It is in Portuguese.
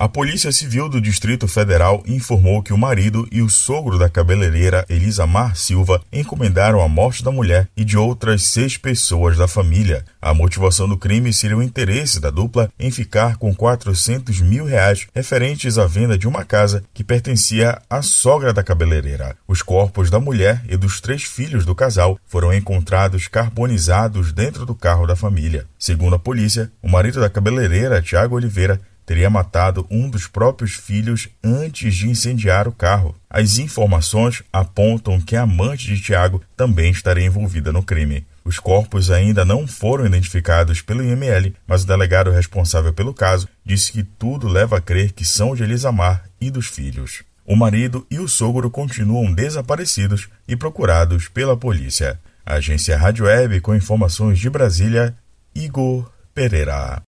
A Polícia Civil do Distrito Federal informou que o marido e o sogro da cabeleireira Elisa Mar Silva encomendaram a morte da mulher e de outras seis pessoas da família. A motivação do crime seria o interesse da dupla em ficar com 400 mil reais referentes à venda de uma casa que pertencia à sogra da cabeleireira. Os corpos da mulher e dos três filhos do casal foram encontrados carbonizados dentro do carro da família. Segundo a polícia, o marido da cabeleireira, Tiago Oliveira, teria matado um dos próprios filhos antes de incendiar o carro. As informações apontam que a amante de Tiago também estaria envolvida no crime. Os corpos ainda não foram identificados pelo IML, mas o delegado responsável pelo caso disse que tudo leva a crer que são de Elisamar e dos filhos. O marido e o sogro continuam desaparecidos e procurados pela polícia. Agência Rádio Web com informações de Brasília, Igor Pereira.